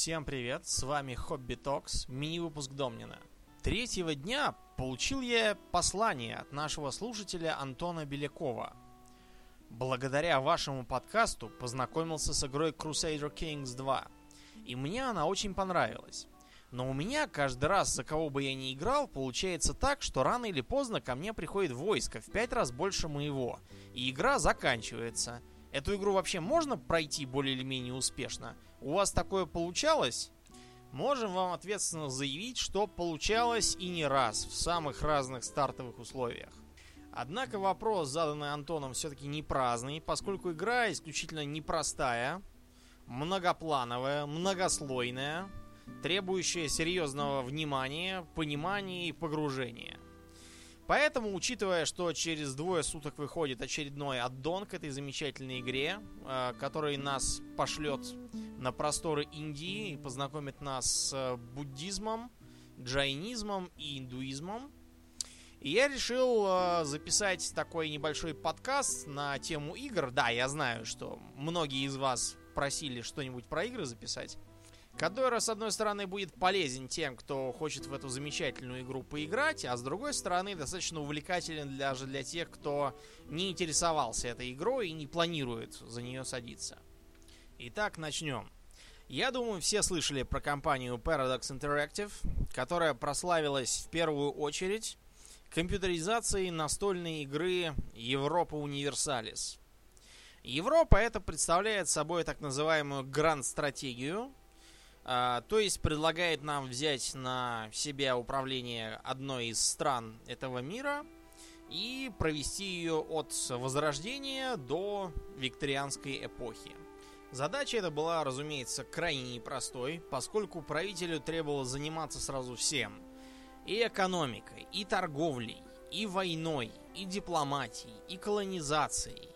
Всем привет, с вами Хобби Токс, мини-выпуск Домнина. Третьего дня получил я послание от нашего слушателя Антона Белякова. Благодаря вашему подкасту познакомился с игрой Crusader Kings 2, и мне она очень понравилась. Но у меня каждый раз, за кого бы я ни играл, получается так, что рано или поздно ко мне приходит войско в пять раз больше моего, и игра заканчивается. Эту игру вообще можно пройти более или менее успешно? У вас такое получалось? Можем вам ответственно заявить, что получалось и не раз в самых разных стартовых условиях. Однако вопрос, заданный Антоном, все-таки не праздный, поскольку игра исключительно непростая, многоплановая, многослойная, требующая серьезного внимания, понимания и погружения. Поэтому, учитывая, что через двое суток выходит очередной аддон к этой замечательной игре, э, который нас пошлет на просторы Индии и познакомит нас с э, буддизмом, джайнизмом и индуизмом, я решил э, записать такой небольшой подкаст на тему игр. Да, я знаю, что многие из вас просили что-нибудь про игры записать который, с одной стороны, будет полезен тем, кто хочет в эту замечательную игру поиграть, а с другой стороны, достаточно увлекателен даже для тех, кто не интересовался этой игрой и не планирует за нее садиться. Итак, начнем. Я думаю, все слышали про компанию Paradox Interactive, которая прославилась в первую очередь компьютеризацией настольной игры Европа Универсалис. Европа это представляет собой так называемую гранд-стратегию, то есть предлагает нам взять на себя управление одной из стран этого мира и провести ее от Возрождения до Викторианской эпохи. Задача эта была, разумеется, крайне непростой, поскольку правителю требовалось заниматься сразу всем. И экономикой, и торговлей, и войной, и дипломатией, и колонизацией,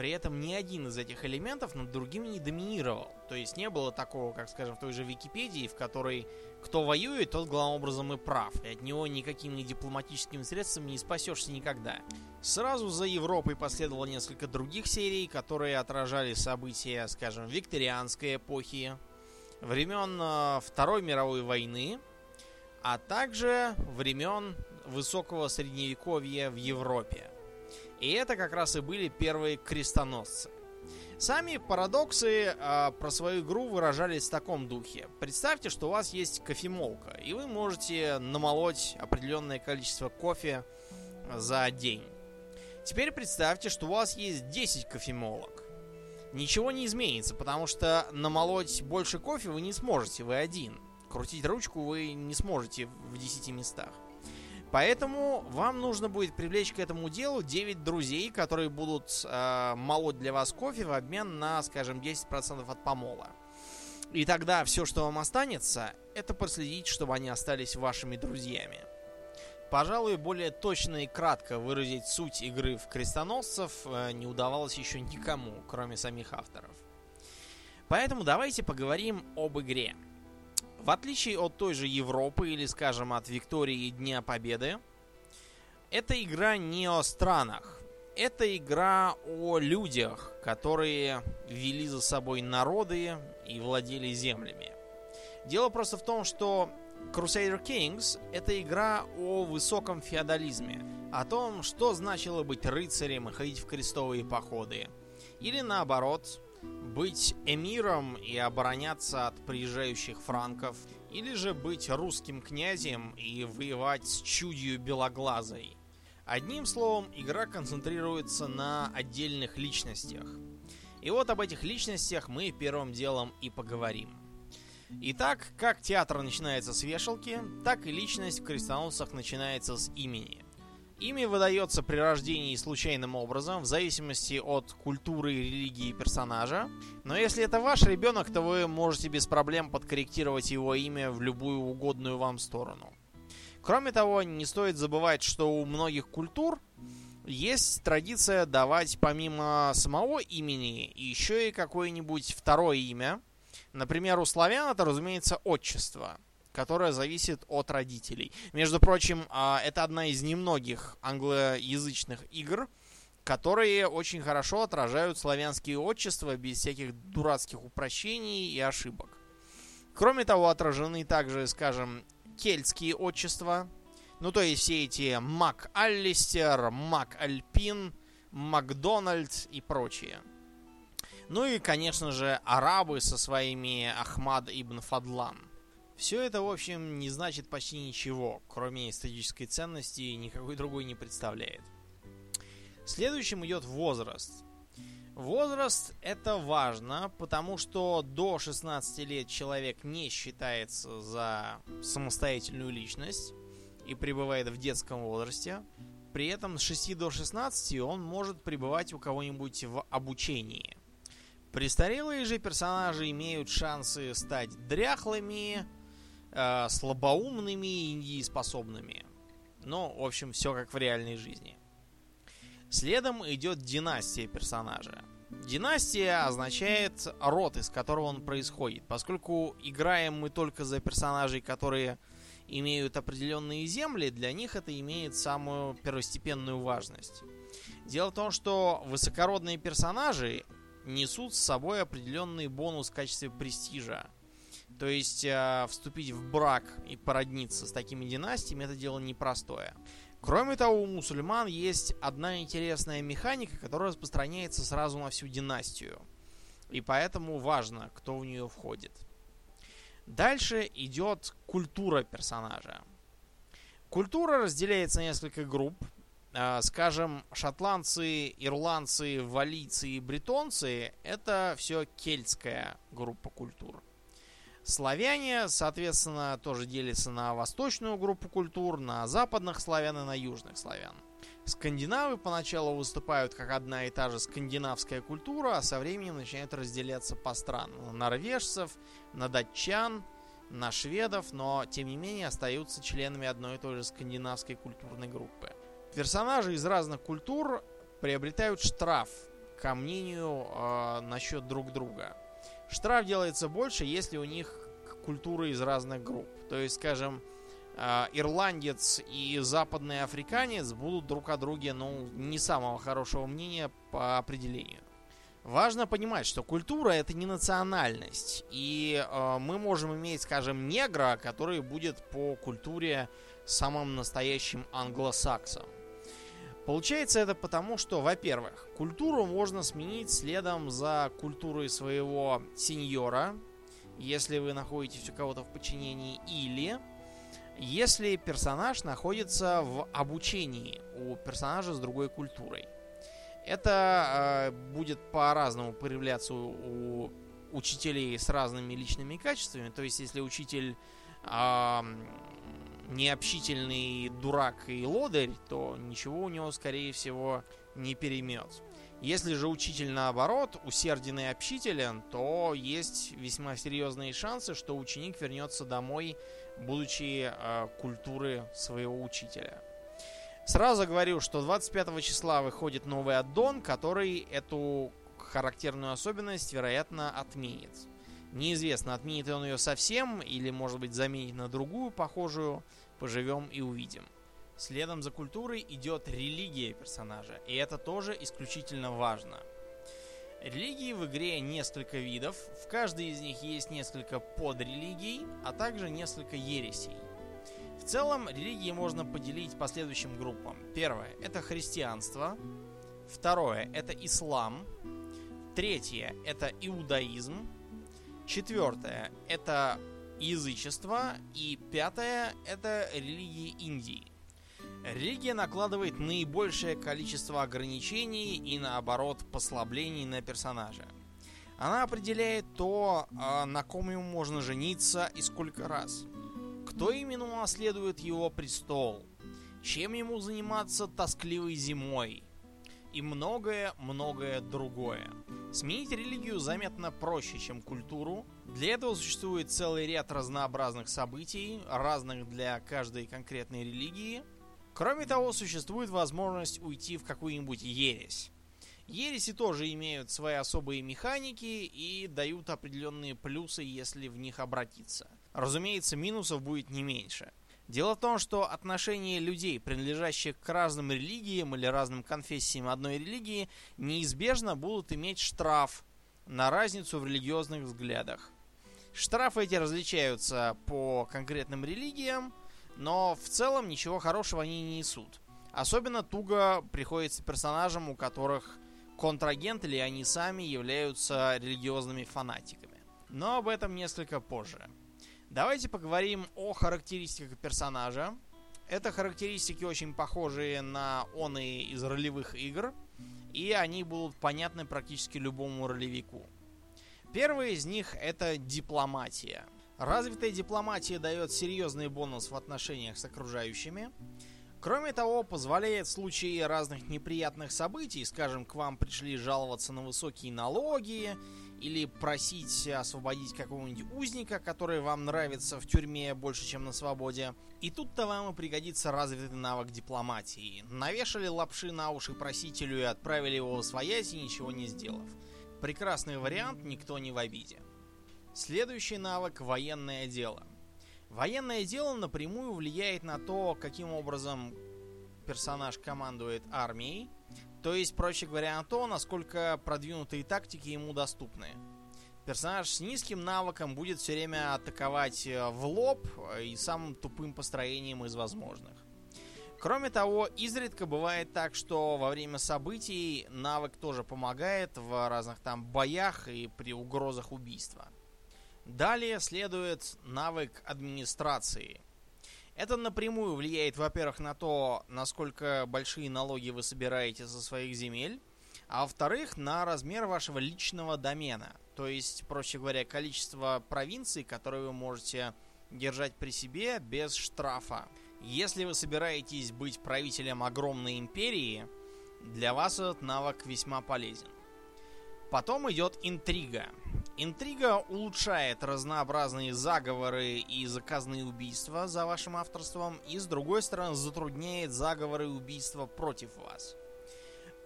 при этом ни один из этих элементов над другими не доминировал. То есть не было такого, как скажем, в той же Википедии, в которой кто воюет, тот главным образом и прав. И от него никакими дипломатическими средствами не спасешься никогда. Сразу за Европой последовало несколько других серий, которые отражали события, скажем, викторианской эпохи, времен э, Второй мировой войны, а также времен высокого средневековья в Европе. И это как раз и были первые крестоносцы. Сами парадоксы э, про свою игру выражались в таком духе. Представьте, что у вас есть кофемолка, и вы можете намолоть определенное количество кофе за день. Теперь представьте, что у вас есть 10 кофемолок. Ничего не изменится, потому что намолоть больше кофе вы не сможете, вы один. Крутить ручку вы не сможете в 10 местах. Поэтому вам нужно будет привлечь к этому делу 9 друзей, которые будут э, молоть для вас кофе в обмен на, скажем, 10% от помола. И тогда все, что вам останется, это проследить, чтобы они остались вашими друзьями. Пожалуй, более точно и кратко выразить суть игры в крестоносцев э, не удавалось еще никому, кроме самих авторов. Поэтому давайте поговорим об игре. В отличие от той же Европы или, скажем, от Виктории Дня Победы, эта игра не о странах. Это игра о людях, которые вели за собой народы и владели землями. Дело просто в том, что Crusader Kings это игра о высоком феодализме, о том, что значило быть рыцарем и ходить в крестовые походы. Или наоборот, быть эмиром и обороняться от приезжающих франков, или же быть русским князем и воевать с чудью белоглазой. Одним словом, игра концентрируется на отдельных личностях. И вот об этих личностях мы первым делом и поговорим. Итак, как театр начинается с вешалки, так и личность в крестоносцах начинается с имени – Имя выдается при рождении случайным образом, в зависимости от культуры религии персонажа. Но если это ваш ребенок, то вы можете без проблем подкорректировать его имя в любую угодную вам сторону. Кроме того, не стоит забывать, что у многих культур есть традиция давать помимо самого имени еще и какое-нибудь второе имя. Например, у славян это, разумеется, отчество – которая зависит от родителей. Между прочим, а, это одна из немногих англоязычных игр, которые очень хорошо отражают славянские отчества без всяких дурацких упрощений и ошибок. Кроме того, отражены также, скажем, кельтские отчества. Ну, то есть все эти Мак Аллистер, Мак Альпин, Макдональд и прочие. Ну и, конечно же, арабы со своими Ахмад ибн Фадлан. Все это, в общем, не значит почти ничего, кроме эстетической ценности, никакой другой не представляет. Следующим идет возраст. Возраст это важно, потому что до 16 лет человек не считается за самостоятельную личность и пребывает в детском возрасте. При этом с 6 до 16 он может пребывать у кого-нибудь в обучении. Престарелые же персонажи имеют шансы стать дряхлыми, э, слабоумными и недееспособными. Ну, в общем, все как в реальной жизни. Следом идет династия персонажа. Династия означает род, из которого он происходит. Поскольку играем мы только за персонажей, которые имеют определенные земли, для них это имеет самую первостепенную важность. Дело в том, что высокородные персонажи несут с собой определенный бонус в качестве престижа. То есть э, вступить в брак и породниться с такими династиями это дело непростое. Кроме того, у мусульман есть одна интересная механика, которая распространяется сразу на всю династию. И поэтому важно, кто в нее входит. Дальше идет культура персонажа. Культура разделяется на несколько групп. А, скажем, шотландцы, ирландцы, валийцы и бретонцы – это все кельтская группа культур. Славяне, соответственно, тоже делятся на восточную группу культур, на западных славян и на южных славян. Скандинавы поначалу выступают как одна и та же скандинавская культура, а со временем начинают разделяться по странам. На норвежцев, на датчан, на шведов, но тем не менее остаются членами одной и той же скандинавской культурной группы. Персонажи из разных культур приобретают штраф ко мнению э, насчет друг друга. Штраф делается больше, если у них культуры из разных групп. То есть, скажем, э, ирландец и западный африканец будут друг о друге, ну, не самого хорошего мнения по определению. Важно понимать, что культура это не национальность. И э, мы можем иметь, скажем, негра, который будет по культуре самым настоящим англосаксом. Получается это потому, что, во-первых, культуру можно сменить следом за культурой своего сеньора, если вы находитесь у кого-то в подчинении, или если персонаж находится в обучении у персонажа с другой культурой. Это э, будет по-разному проявляться у, учителей с разными личными качествами. То есть, если учитель э, необщительный дурак и лодырь, то ничего у него, скорее всего, не перемет. Если же учитель наоборот усерден и общителен, то есть весьма серьезные шансы, что ученик вернется домой, будучи э, культуры своего учителя. Сразу говорю, что 25 числа выходит новый аддон, который эту характерную особенность, вероятно, отменит. Неизвестно, отменит он ее совсем или, может быть, заменит на другую похожую. Поживем и увидим. Следом за культурой идет религия персонажа, и это тоже исключительно важно. Религии в игре несколько видов, в каждой из них есть несколько подрелигий, а также несколько ересей. В целом, религии можно поделить по следующим группам. Первое – это христианство. Второе – это ислам. Третье – это иудаизм. Четвертое – это язычество. И пятое – это религии Индии. Религия накладывает наибольшее количество ограничений и, наоборот, послаблений на персонажа. Она определяет то, а, на ком ему можно жениться и сколько раз. Кто именно унаследует его престол. Чем ему заниматься тоскливой зимой и многое-многое другое. Сменить религию заметно проще, чем культуру. Для этого существует целый ряд разнообразных событий, разных для каждой конкретной религии. Кроме того, существует возможность уйти в какую-нибудь ересь. Ереси тоже имеют свои особые механики и дают определенные плюсы, если в них обратиться. Разумеется, минусов будет не меньше. Дело в том, что отношения людей, принадлежащих к разным религиям или разным конфессиям одной религии, неизбежно будут иметь штраф на разницу в религиозных взглядах. Штрафы эти различаются по конкретным религиям, но в целом ничего хорошего они не несут. Особенно туго приходится персонажам, у которых контрагент или они сами являются религиозными фанатиками. Но об этом несколько позже. Давайте поговорим о характеристиках персонажа. Это характеристики очень похожие на оны из ролевых игр, и они будут понятны практически любому ролевику. Первый из них это дипломатия. Развитая дипломатия дает серьезный бонус в отношениях с окружающими. Кроме того, позволяет в случае разных неприятных событий, скажем, к вам пришли жаловаться на высокие налоги, или просить освободить какого-нибудь узника, который вам нравится в тюрьме больше, чем на свободе. И тут-то вам и пригодится развитый навык дипломатии. Навешали лапши на уши просителю и отправили его в своясь, ничего не сделав. Прекрасный вариант, никто не в обиде. Следующий навык – военное дело. Военное дело напрямую влияет на то, каким образом персонаж командует армией, то есть, проще говоря, на то, насколько продвинутые тактики ему доступны. Персонаж с низким навыком будет все время атаковать э, в лоб э, и самым тупым построением из возможных. Кроме того, изредка бывает так, что во время событий навык тоже помогает в разных там боях и при угрозах убийства. Далее следует навык администрации. Это напрямую влияет, во-первых, на то, насколько большие налоги вы собираете со своих земель, а во-вторых, на размер вашего личного домена. То есть, проще говоря, количество провинций, которые вы можете держать при себе без штрафа. Если вы собираетесь быть правителем огромной империи, для вас этот навык весьма полезен. Потом идет интрига. Интрига улучшает разнообразные заговоры и заказные убийства за вашим авторством, и с другой стороны затрудняет заговоры и убийства против вас.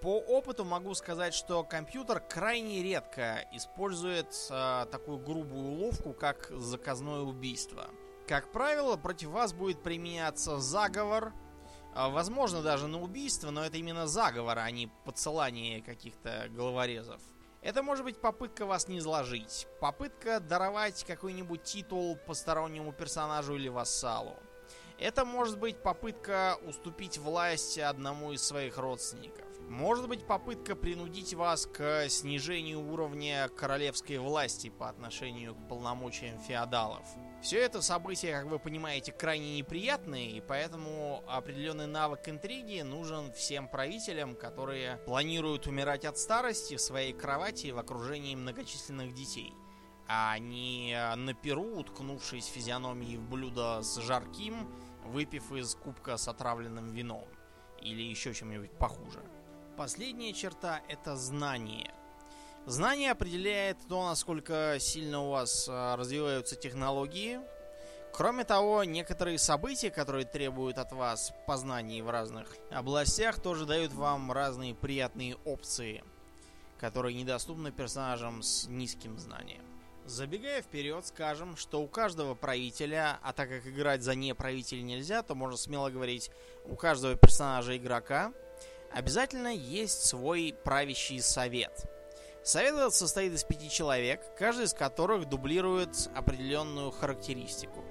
По опыту могу сказать, что компьютер крайне редко использует э, такую грубую уловку, как заказное убийство. Как правило, против вас будет применяться заговор, э, возможно даже на убийство, но это именно заговор, а не подсылание каких-то головорезов. Это может быть попытка вас не изложить, попытка даровать какой-нибудь титул постороннему персонажу или вассалу. Это может быть попытка уступить власть одному из своих родственников. Может быть попытка принудить вас к снижению уровня королевской власти по отношению к полномочиям феодалов. Все это события, как вы понимаете, крайне неприятные, и поэтому определенный навык интриги нужен всем правителям, которые планируют умирать от старости в своей кровати в окружении многочисленных детей. А не на перу, уткнувшись физиономией в блюдо с жарким, выпив из кубка с отравленным вином. Или еще чем-нибудь похуже. Последняя черта – это знание – Знание определяет то, насколько сильно у вас а, развиваются технологии. Кроме того, некоторые события, которые требуют от вас познаний в разных областях, тоже дают вам разные приятные опции, которые недоступны персонажам с низким знанием. Забегая вперед, скажем, что у каждого правителя, а так как играть за не правителя нельзя, то можно смело говорить, у каждого персонажа игрока обязательно есть свой правящий совет – Совет этот состоит из пяти человек, каждый из которых дублирует определенную характеристику.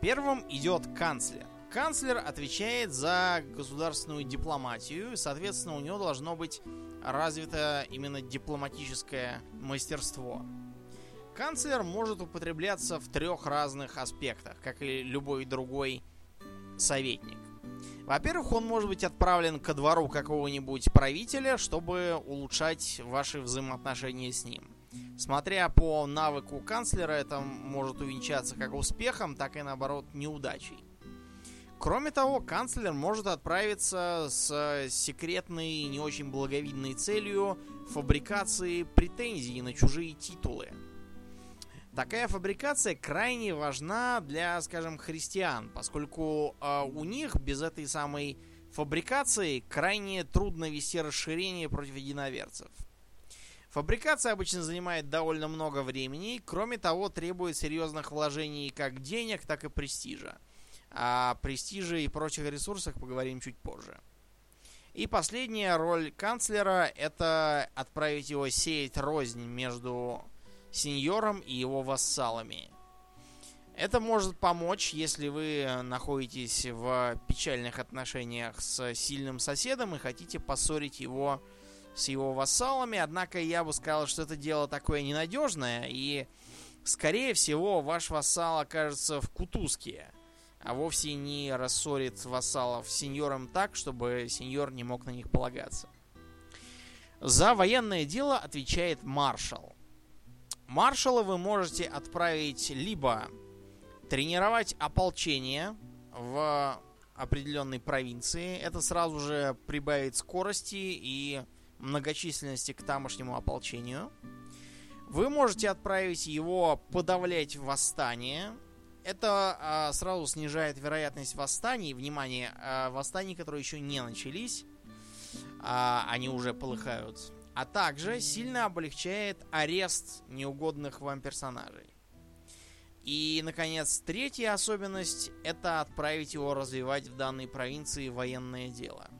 Первым идет канцлер. Канцлер отвечает за государственную дипломатию, и, соответственно, у него должно быть развито именно дипломатическое мастерство. Канцлер может употребляться в трех разных аспектах, как и любой другой советник. Во-первых, он может быть отправлен ко двору какого-нибудь правителя, чтобы улучшать ваши взаимоотношения с ним. Смотря по навыку канцлера, это может увенчаться как успехом, так и наоборот неудачей. Кроме того, канцлер может отправиться с секретной и не очень благовидной целью фабрикации претензий на чужие титулы – Такая фабрикация крайне важна для, скажем, христиан, поскольку э, у них без этой самой фабрикации крайне трудно вести расширение против единоверцев. Фабрикация обычно занимает довольно много времени, кроме того, требует серьезных вложений как денег, так и престижа. О престиже и прочих ресурсах поговорим чуть позже. И последняя роль канцлера – это отправить его сеять рознь между сеньором и его вассалами. Это может помочь, если вы находитесь в печальных отношениях с сильным соседом и хотите поссорить его с его вассалами. Однако я бы сказал, что это дело такое ненадежное, и, скорее всего, ваш вассал окажется в кутузке, а вовсе не рассорит вассалов с сеньором так, чтобы сеньор не мог на них полагаться. За военное дело отвечает маршал. Маршала вы можете отправить либо тренировать ополчение в определенной провинции. Это сразу же прибавит скорости и многочисленности к тамошнему ополчению. Вы можете отправить его подавлять восстание. Это а, сразу снижает вероятность восстаний. Внимание, а, восстаний, которые еще не начались а, они уже полыхают. А также сильно облегчает арест неугодных вам персонажей. И, наконец, третья особенность – это отправить его развивать в данной провинции военное дело.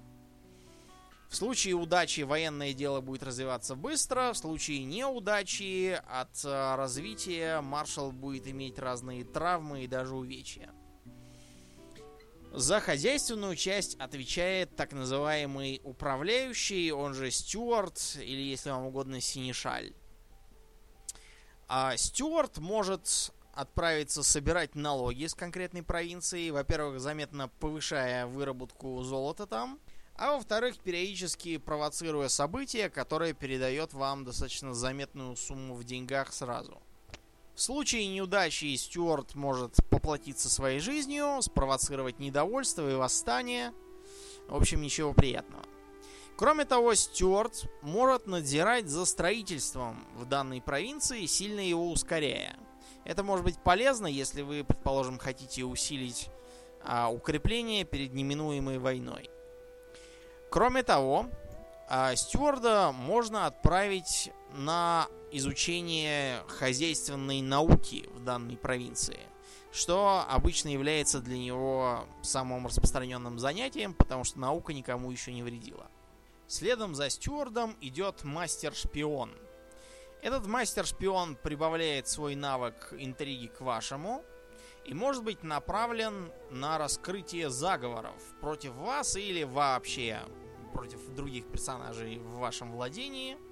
В случае удачи военное дело будет развиваться быстро, в случае неудачи от э, развития маршал будет иметь разные травмы и даже увечья. За хозяйственную часть отвечает так называемый управляющий, он же стюарт, или, если вам угодно, синешаль. А стюарт может отправиться собирать налоги с конкретной провинции, во-первых, заметно повышая выработку золота там, а во-вторых, периодически провоцируя события, которые передает вам достаточно заметную сумму в деньгах сразу – в случае неудачи Стюарт может поплатиться своей жизнью, спровоцировать недовольство и восстание. В общем, ничего приятного. Кроме того, Стюарт может надзирать за строительством в данной провинции, сильно его ускоряя. Это может быть полезно, если вы, предположим, хотите усилить а, укрепление перед неминуемой войной. Кроме того, а, стюарда можно отправить на изучение хозяйственной науки в данной провинции, что обычно является для него самым распространенным занятием, потому что наука никому еще не вредила. Следом за стюардом идет мастер-шпион. Этот мастер-шпион прибавляет свой навык интриги к вашему и может быть направлен на раскрытие заговоров против вас или вообще против других персонажей в вашем владении –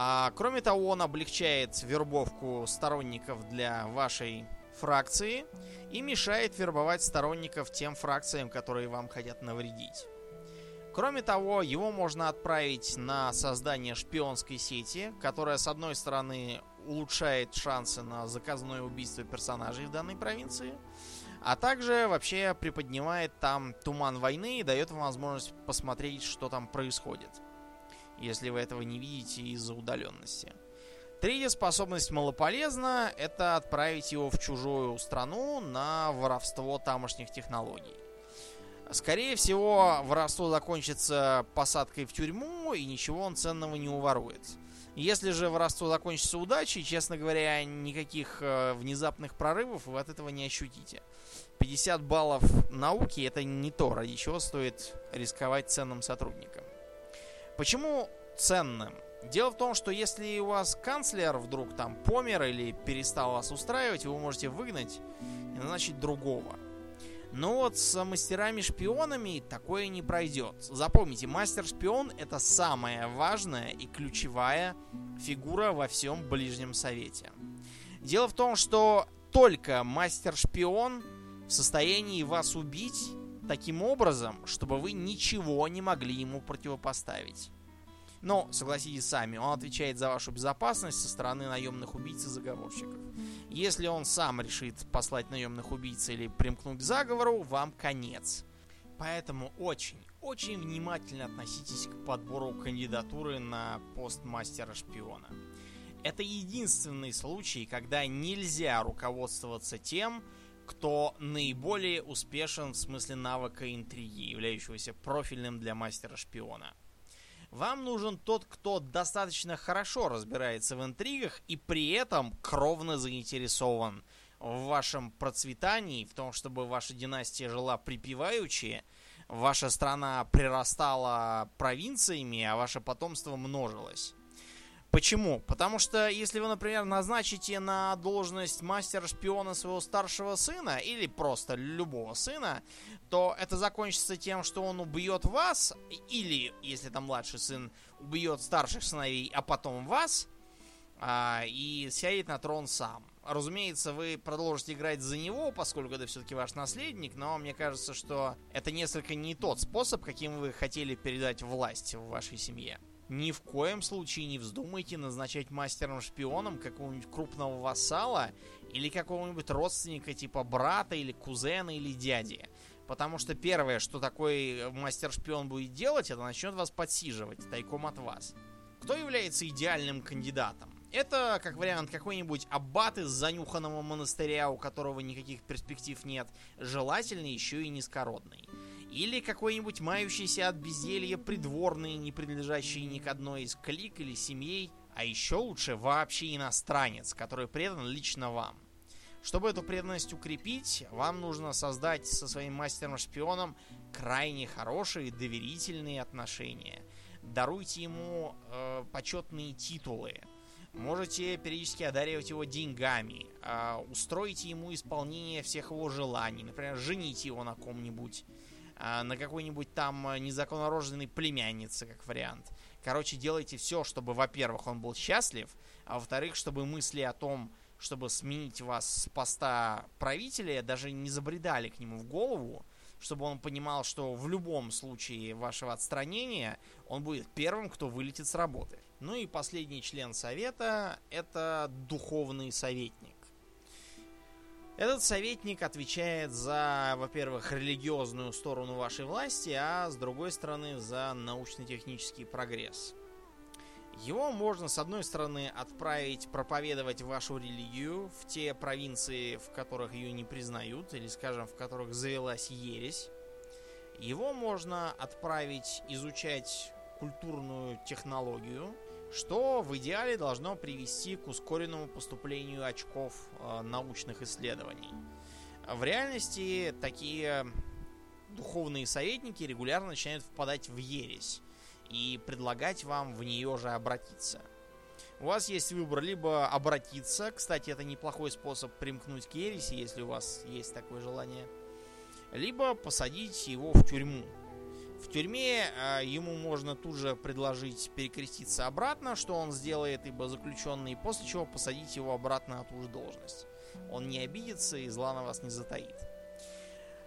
а, кроме того, он облегчает вербовку сторонников для вашей фракции и мешает вербовать сторонников тем фракциям, которые вам хотят навредить. Кроме того, его можно отправить на создание шпионской сети, которая, с одной стороны, улучшает шансы на заказное убийство персонажей в данной провинции, а также вообще приподнимает там туман войны и дает вам возможность посмотреть, что там происходит если вы этого не видите из-за удаленности. Третья способность малополезна, это отправить его в чужую страну на воровство тамошних технологий. Скорее всего, воровство закончится посадкой в тюрьму, и ничего он ценного не уворует. Если же воровство закончится удачей, честно говоря, никаких э, внезапных прорывов вы от этого не ощутите. 50 баллов науки это не то, ради чего стоит рисковать ценным сотрудникам. Почему ценным? Дело в том, что если у вас канцлер вдруг там помер или перестал вас устраивать, вы можете выгнать и назначить другого. Но вот с мастерами-шпионами такое не пройдет. Запомните, мастер-шпион это самая важная и ключевая фигура во всем Ближнем Совете. Дело в том, что только мастер-шпион в состоянии вас убить таким образом, чтобы вы ничего не могли ему противопоставить. Но, согласитесь сами, он отвечает за вашу безопасность со стороны наемных убийц и заговорщиков. Если он сам решит послать наемных убийц или примкнуть к заговору, вам конец. Поэтому очень, очень внимательно относитесь к подбору кандидатуры на пост мастера-шпиона. Это единственный случай, когда нельзя руководствоваться тем, кто наиболее успешен в смысле навыка интриги, являющегося профильным для мастера-шпиона. Вам нужен тот, кто достаточно хорошо разбирается в интригах и при этом кровно заинтересован в вашем процветании, в том, чтобы ваша династия жила припеваючи, ваша страна прирастала провинциями, а ваше потомство множилось. Почему? Потому что если вы, например, назначите на должность мастера-шпиона своего старшего сына или просто любого сына, то это закончится тем, что он убьет вас, или, если там младший сын, убьет старших сыновей, а потом вас, а, и сядет на трон сам. Разумеется, вы продолжите играть за него, поскольку это все-таки ваш наследник, но мне кажется, что это несколько не тот способ, каким вы хотели передать власть в вашей семье. Ни в коем случае не вздумайте назначать мастером-шпионом какого-нибудь крупного вассала или какого-нибудь родственника типа брата или кузена или дяди. Потому что первое, что такой мастер-шпион будет делать, это начнет вас подсиживать тайком от вас. Кто является идеальным кандидатом? Это, как вариант, какой-нибудь аббат из занюханного монастыря, у которого никаких перспектив нет, желательно еще и низкородный. Или какой-нибудь мающийся от безделья придворный, не принадлежащий ни к одной из клик или семей, а еще лучше вообще иностранец, который предан лично вам. Чтобы эту преданность укрепить, вам нужно создать со своим мастером-шпионом крайне хорошие доверительные отношения. Даруйте ему э, почетные титулы. Можете периодически одаривать его деньгами. Э, устройте ему исполнение всех его желаний. Например, жените его на ком-нибудь на какой-нибудь там а, незаконнорожденной племяннице, как вариант. Короче, делайте все, чтобы, во-первых, он был счастлив, а во-вторых, чтобы мысли о том, чтобы сменить вас с поста правителя, даже не забредали к нему в голову, чтобы он понимал, что в любом случае вашего отстранения он будет первым, кто вылетит с работы. Ну и последний член совета – это духовный советник. Этот советник отвечает за, во-первых, религиозную сторону вашей власти, а с другой стороны за научно-технический прогресс. Его можно, с одной стороны, отправить проповедовать вашу религию в те провинции, в которых ее не признают, или, скажем, в которых завелась ересь. Его можно отправить изучать культурную технологию – что в идеале должно привести к ускоренному поступлению очков э, научных исследований. В реальности такие духовные советники регулярно начинают впадать в ересь и предлагать вам в нее же обратиться. У вас есть выбор либо обратиться, кстати, это неплохой способ примкнуть к ереси, если у вас есть такое желание, либо посадить его в тюрьму, в тюрьме э, ему можно тут же предложить перекреститься обратно, что он сделает, ибо заключенный, после чего посадить его обратно на ту же должность. Он не обидится и зла на вас не затаит.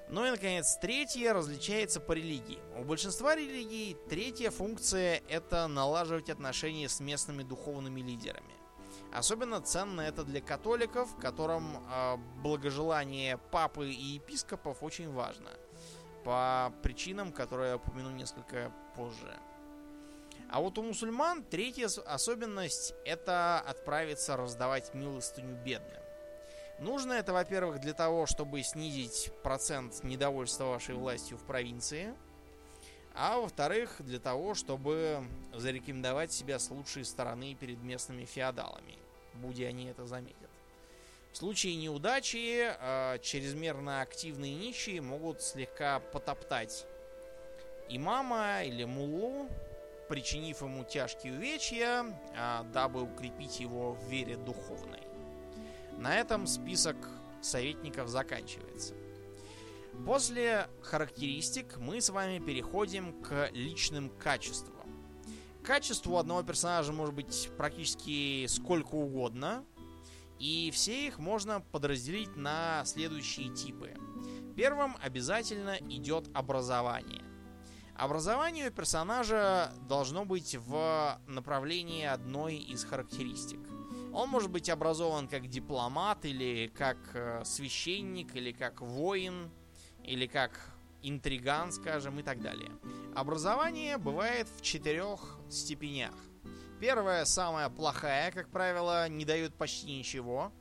Ну и, наконец, третье различается по религии. У большинства религий третья функция – это налаживать отношения с местными духовными лидерами. Особенно ценно это для католиков, которым э, благожелание папы и епископов очень важно – по причинам, которые я упомяну несколько позже. А вот у мусульман третья особенность – это отправиться раздавать милостыню бедным. Нужно это, во-первых, для того, чтобы снизить процент недовольства вашей властью в провинции, а во-вторых, для того, чтобы зарекомендовать себя с лучшей стороны перед местными феодалами, будь они это заметят. В случае неудачи э, чрезмерно активные нищие могут слегка потоптать имама или муллу, причинив ему тяжкие увечья, э, дабы укрепить его в вере духовной. На этом список советников заканчивается. После характеристик мы с вами переходим к личным качествам. Качеству одного персонажа может быть практически сколько угодно, и все их можно подразделить на следующие типы. Первым обязательно идет образование. Образование у персонажа должно быть в направлении одной из характеристик. Он может быть образован как дипломат, или как э, священник, или как воин, или как интриган, скажем, и так далее. Образование бывает в четырех степенях. Первая, самая плохая, как правило, не дает почти ничего.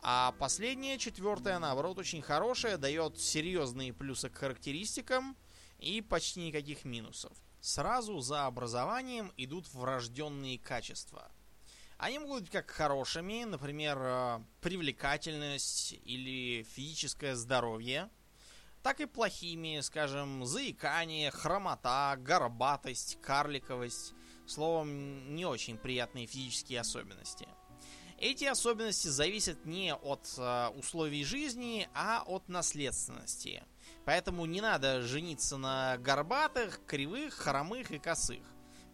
А последняя, четвертая, наоборот, очень хорошая, дает серьезные плюсы к характеристикам и почти никаких минусов. Сразу за образованием идут врожденные качества. Они могут быть как хорошими, например, э, привлекательность или физическое здоровье, так и плохими, скажем, заикание, хромота, горбатость, карликовость, Словом, не очень приятные физические особенности. Эти особенности зависят не от э, условий жизни, а от наследственности. Поэтому не надо жениться на горбатых, кривых, хромых и косых.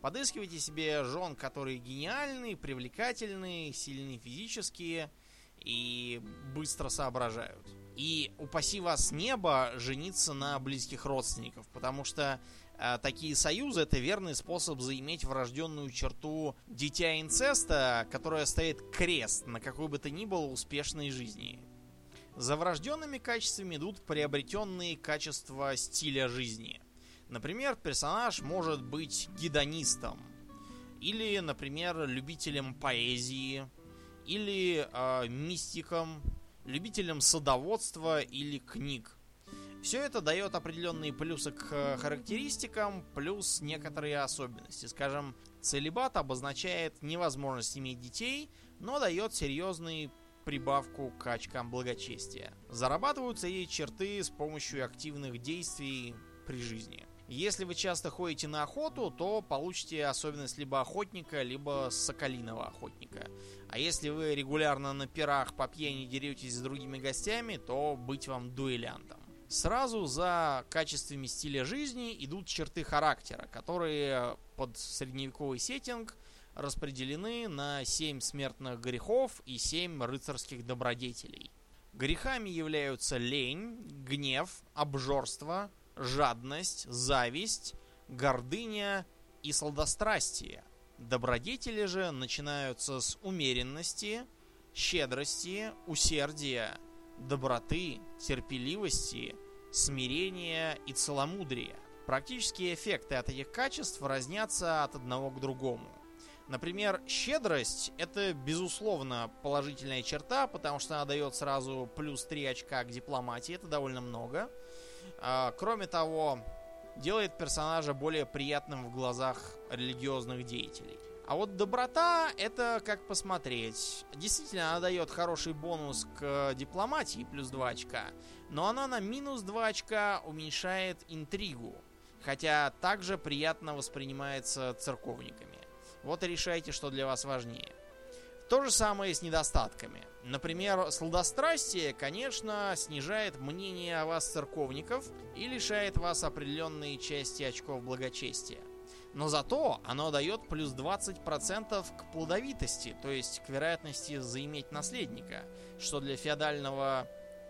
Подыскивайте себе жен, которые гениальные, привлекательные, сильные физические и быстро соображают. И упаси вас небо жениться на близких родственников, потому что такие союзы это верный способ заиметь врожденную черту дитя инцеста, которая стоит крест на какой бы то ни было успешной жизни. За врожденными качествами идут приобретенные качества стиля жизни. Например, персонаж может быть гедонистом, или, например, любителем поэзии, или э, мистиком, любителям садоводства или книг. Все это дает определенные плюсы к характеристикам, плюс некоторые особенности. Скажем, целебат обозначает невозможность иметь детей, но дает серьезный прибавку к очкам благочестия. Зарабатываются эти черты с помощью активных действий при жизни. Если вы часто ходите на охоту, то получите особенность либо охотника, либо соколиного охотника. А если вы регулярно на пирах по пьяни деретесь с другими гостями, то быть вам дуэлянтом. Сразу за качествами стиля жизни идут черты характера, которые под средневековый сеттинг распределены на 7 смертных грехов и 7 рыцарских добродетелей. Грехами являются лень, гнев, обжорство, жадность, зависть, гордыня и сладострастие. Добродетели же начинаются с умеренности, щедрости, усердия, доброты, терпеливости, смирения и целомудрия. Практические эффекты от этих качеств разнятся от одного к другому. Например, щедрость – это, безусловно, положительная черта, потому что она дает сразу плюс 3 очка к дипломатии, это довольно много – а, кроме того, делает персонажа более приятным в глазах религиозных деятелей. А вот доброта это как посмотреть. Действительно, она дает хороший бонус к дипломатии, плюс 2 очка. Но она на минус 2 очка уменьшает интригу. Хотя также приятно воспринимается церковниками. Вот и решайте, что для вас важнее. То же самое с недостатками. Например, сладострастие, конечно, снижает мнение о вас церковников и лишает вас определенные части очков благочестия. Но зато оно дает плюс 20% к плодовитости, то есть к вероятности заиметь наследника, что для феодального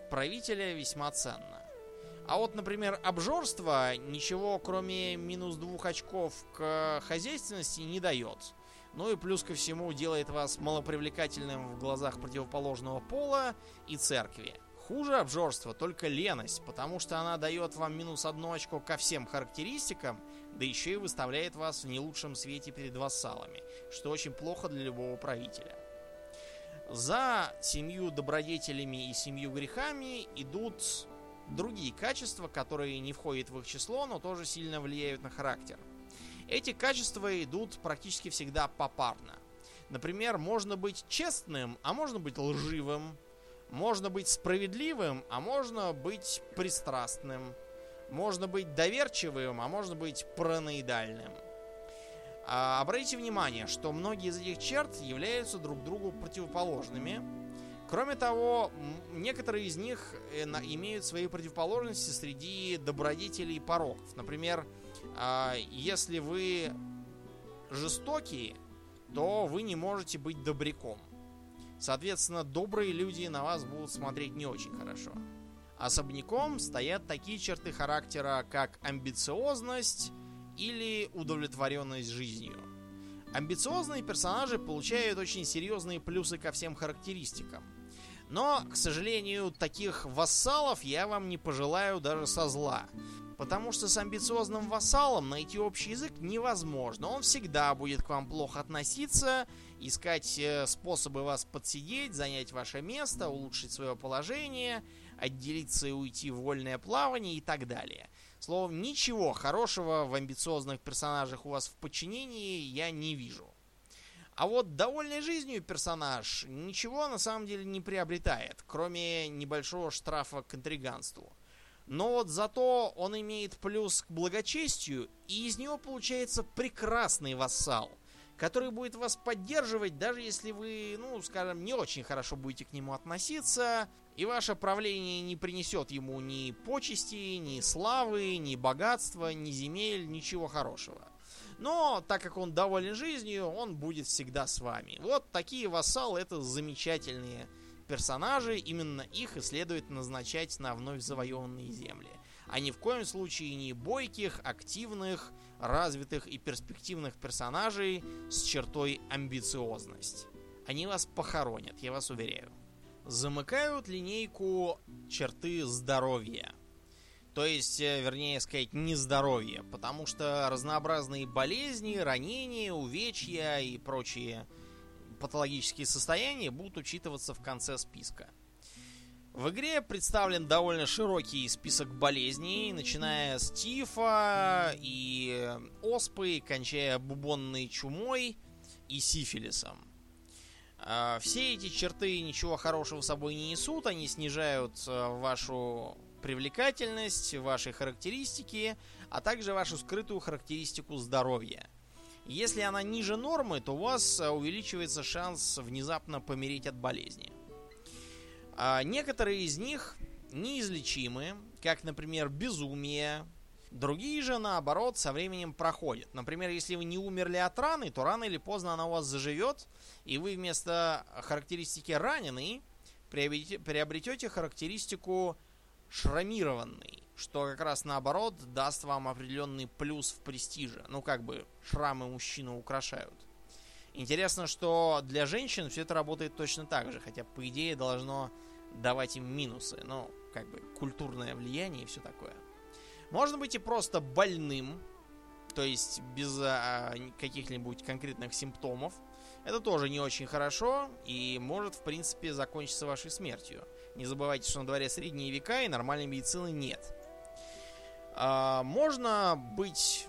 правителя весьма ценно. А вот, например, обжорство ничего кроме минус двух очков к хозяйственности не дает – ну и плюс ко всему делает вас малопривлекательным в глазах противоположного пола и церкви. Хуже обжорства только леность, потому что она дает вам минус одно очко ко всем характеристикам, да еще и выставляет вас в не лучшем свете перед вассалами, что очень плохо для любого правителя. За семью добродетелями и семью грехами идут другие качества, которые не входят в их число, но тоже сильно влияют на характер – эти качества идут практически всегда попарно. Например, можно быть честным, а можно быть лживым. Можно быть справедливым, а можно быть пристрастным. Можно быть доверчивым, а можно быть параноидальным. А, обратите внимание, что многие из этих черт являются друг другу противоположными. Кроме того, некоторые из них э, имеют свои противоположности среди добродетелей и пороков. Например, а, если вы жестокие, то вы не можете быть добряком. Соответственно, добрые люди на вас будут смотреть не очень хорошо. Особняком стоят такие черты характера, как амбициозность или удовлетворенность жизнью. Амбициозные персонажи получают очень серьезные плюсы ко всем характеристикам. Но, к сожалению, таких вассалов я вам не пожелаю даже со зла. Потому что с амбициозным вассалом найти общий язык невозможно. Он всегда будет к вам плохо относиться, искать э, способы вас подсидеть, занять ваше место, улучшить свое положение, отделиться и уйти в вольное плавание и так далее. Словом, ничего хорошего в амбициозных персонажах у вас в подчинении я не вижу. А вот довольной жизнью персонаж ничего на самом деле не приобретает, кроме небольшого штрафа к интриганству. Но вот зато он имеет плюс к благочестию, и из него получается прекрасный вассал, который будет вас поддерживать, даже если вы, ну, скажем, не очень хорошо будете к нему относиться, и ваше правление не принесет ему ни почести, ни славы, ни богатства, ни земель, ничего хорошего. Но так как он доволен жизнью, он будет всегда с вами. Вот такие вассалы это замечательные персонажей, именно их и следует назначать на вновь завоеванные земли. А ни в коем случае не бойких, активных, развитых и перспективных персонажей с чертой амбициозность. Они вас похоронят, я вас уверяю. Замыкают линейку черты здоровья. То есть, э, вернее сказать, нездоровье, потому что разнообразные болезни, ранения, увечья и прочие патологические состояния будут учитываться в конце списка. В игре представлен довольно широкий список болезней, начиная с тифа и оспы, кончая бубонной чумой и сифилисом. А, все эти черты ничего хорошего собой не несут, они снижают э, вашу привлекательность, ваши характеристики, а также вашу скрытую характеристику здоровья. Если она ниже нормы, то у вас э, увеличивается шанс внезапно помереть от болезни. А некоторые из них неизлечимы, как, например, безумие. Другие же, наоборот, со временем проходят. Например, если вы не умерли от раны, то рано или поздно она у вас заживет, и вы вместо характеристики раненый приобретете характеристику шрамированный что как раз наоборот даст вам определенный плюс в престиже. Ну, как бы шрамы мужчину украшают. Интересно, что для женщин все это работает точно так же, хотя, по идее, должно давать им минусы. Ну, как бы культурное влияние и все такое. Можно быть и просто больным, то есть без а, каких-нибудь конкретных симптомов. Это тоже не очень хорошо и может, в принципе, закончиться вашей смертью. Не забывайте, что на дворе средние века и нормальной медицины нет. А, можно быть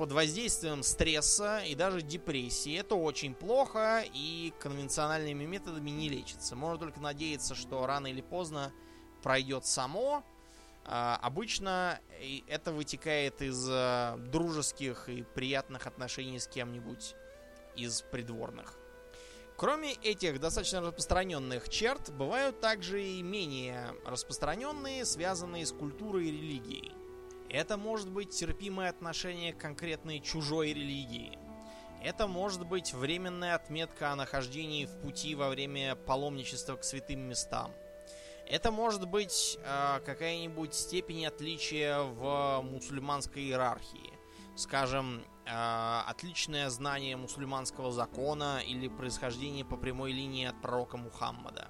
под воздействием стресса и даже депрессии. Это очень плохо и конвенциональными методами не лечится. Можно только надеяться, что рано или поздно пройдет само. А, обычно это вытекает из а, дружеских и приятных отношений с кем-нибудь из придворных. Кроме этих достаточно распространенных черт, бывают также и менее распространенные, связанные с культурой и религией. Это может быть терпимое отношение к конкретной чужой религии. Это может быть временная отметка о нахождении в пути во время паломничества к святым местам. Это может быть э, какая-нибудь степень отличия в мусульманской иерархии. Скажем, э, отличное знание мусульманского закона или происхождение по прямой линии от пророка Мухаммада.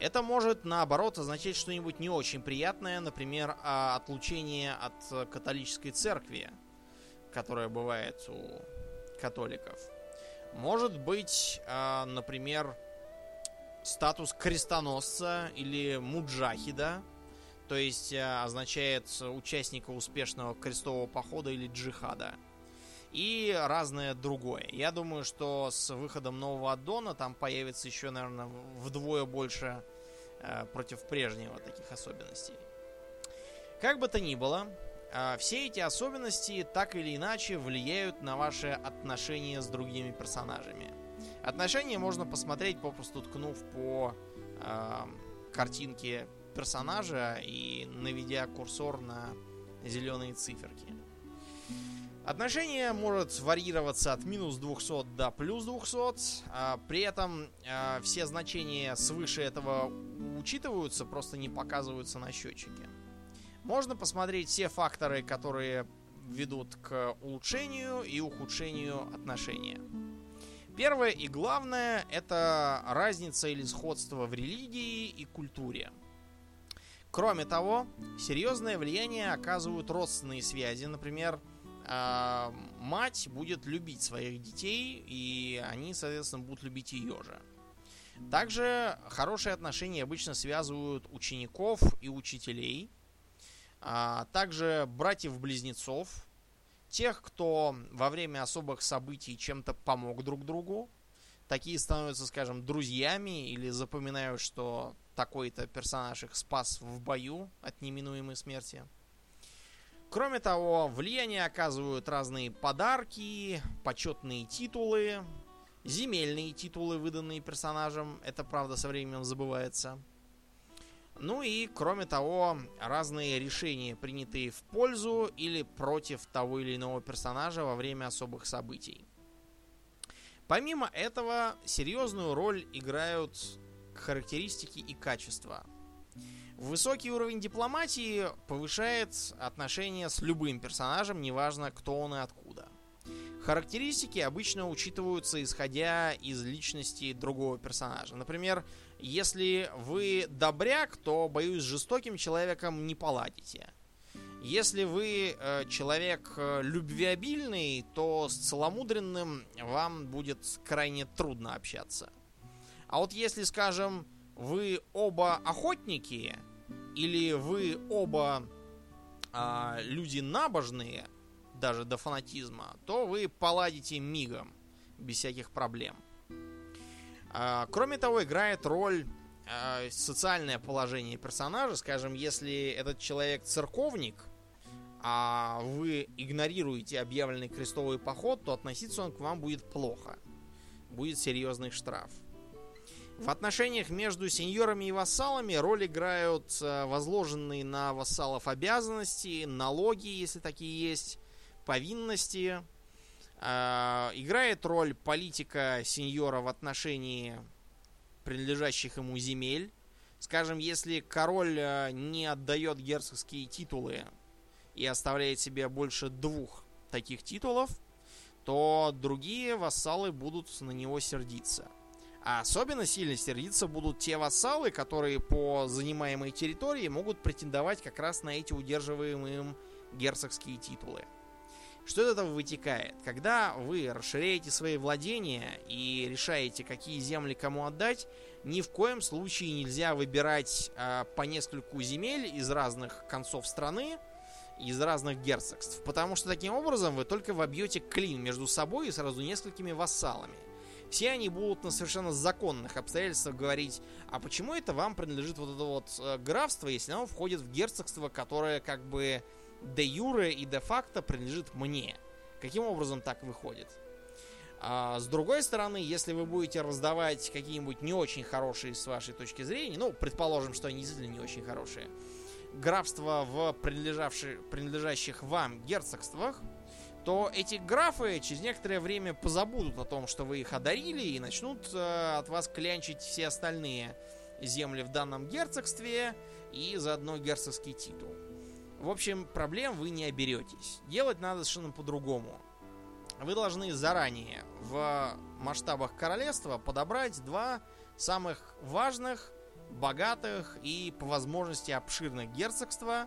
Это может, наоборот, означать что-нибудь не очень приятное, например, а, отлучение от католической церкви, которое бывает у католиков. Может быть, а, например, статус крестоносца или муджахида, то есть а, означает участника успешного крестового похода или джихада – и разное другое. Я думаю, что с выходом нового аддона там появится еще, наверное, вдвое больше э, против прежнего таких особенностей. Как бы то ни было, э, все эти особенности так или иначе влияют на ваши отношения с другими персонажами. Отношения можно посмотреть, попросту ткнув по э, картинке персонажа и наведя курсор на зеленые циферки. Отношение может варьироваться от минус 200 до плюс 200. А при этом а, все значения свыше этого учитываются, просто не показываются на счетчике. Можно посмотреть все факторы, которые ведут к улучшению и ухудшению отношения. Первое и главное это разница или сходство в религии и культуре. Кроме того, серьезное влияние оказывают родственные связи, например, а, мать будет любить своих детей, и они, соответственно, будут любить ее же. Также хорошие отношения обычно связывают учеников и учителей, а также братьев-близнецов, тех, кто во время особых событий чем-то помог друг другу. Такие становятся, скажем, друзьями или запоминают, что такой-то персонаж их спас в бою от неминуемой смерти. Кроме того, влияние оказывают разные подарки, почетные титулы, земельные титулы, выданные персонажам. Это, правда, со временем забывается. Ну и, кроме того, разные решения, принятые в пользу или против того или иного персонажа во время особых событий. Помимо этого, серьезную роль играют характеристики и качества. Высокий уровень дипломатии повышает отношения с любым персонажем, неважно кто он и откуда. Характеристики обычно учитываются исходя из личности другого персонажа. Например, если вы добряк, то, боюсь, с жестоким человеком не поладите. Если вы э, человек э, любвеобильный, то с целомудренным вам будет крайне трудно общаться. А вот если, скажем, вы оба охотники, или вы оба э, люди набожные, даже до фанатизма, то вы поладите мигом, без всяких проблем. А, кроме того, играет роль а, социальное положение персонажа. Скажем, если этот человек церковник, а вы игнорируете объявленный крестовый поход, то относиться он к вам будет плохо. Будет серьезный штраф. В отношениях между сеньорами и вассалами роль играют а, возложенные на вассалов обязанности, налоги, если такие есть, повинности, а, играет роль политика сеньора в отношении принадлежащих ему земель. Скажем, если король а, не отдает герцогские титулы и оставляет себе больше двух таких титулов, то другие вассалы будут на него сердиться. А особенно сильно сердиться будут те вассалы, которые по занимаемой территории могут претендовать как раз на эти удерживаемые им герцогские титулы. Что из этого вытекает? Когда вы расширяете свои владения и решаете, какие земли кому отдать, ни в коем случае нельзя выбирать э, по нескольку земель из разных концов страны, из разных герцогств. Потому что таким образом вы только вобьете клин между собой и сразу несколькими вассалами. Все они будут на совершенно законных обстоятельствах говорить, а почему это вам принадлежит вот это вот э, графство, если оно входит в герцогство, которое как бы де юре и де факто принадлежит мне. Каким образом так выходит? А с другой стороны, если вы будете раздавать какие-нибудь не очень хорошие с вашей точки зрения, ну, предположим, что они действительно не очень хорошие, графства в принадлежащих вам герцогствах, то эти графы через некоторое время позабудут о том, что вы их одарили, и начнут э, от вас клянчить все остальные земли в данном герцогстве и заодно герцогский титул. В общем, проблем вы не оберетесь. Делать надо совершенно по-другому. Вы должны заранее в масштабах королевства подобрать два самых важных, богатых и по возможности обширных герцогства,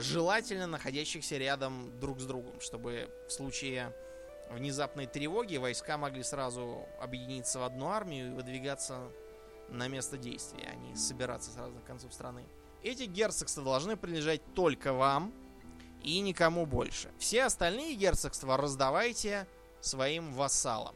желательно находящихся рядом друг с другом, чтобы в случае внезапной тревоги войска могли сразу объединиться в одну армию и выдвигаться на место действия, а не собираться с разных концов страны. Эти герцогства должны принадлежать только вам и никому больше. Все остальные герцогства раздавайте своим вассалам.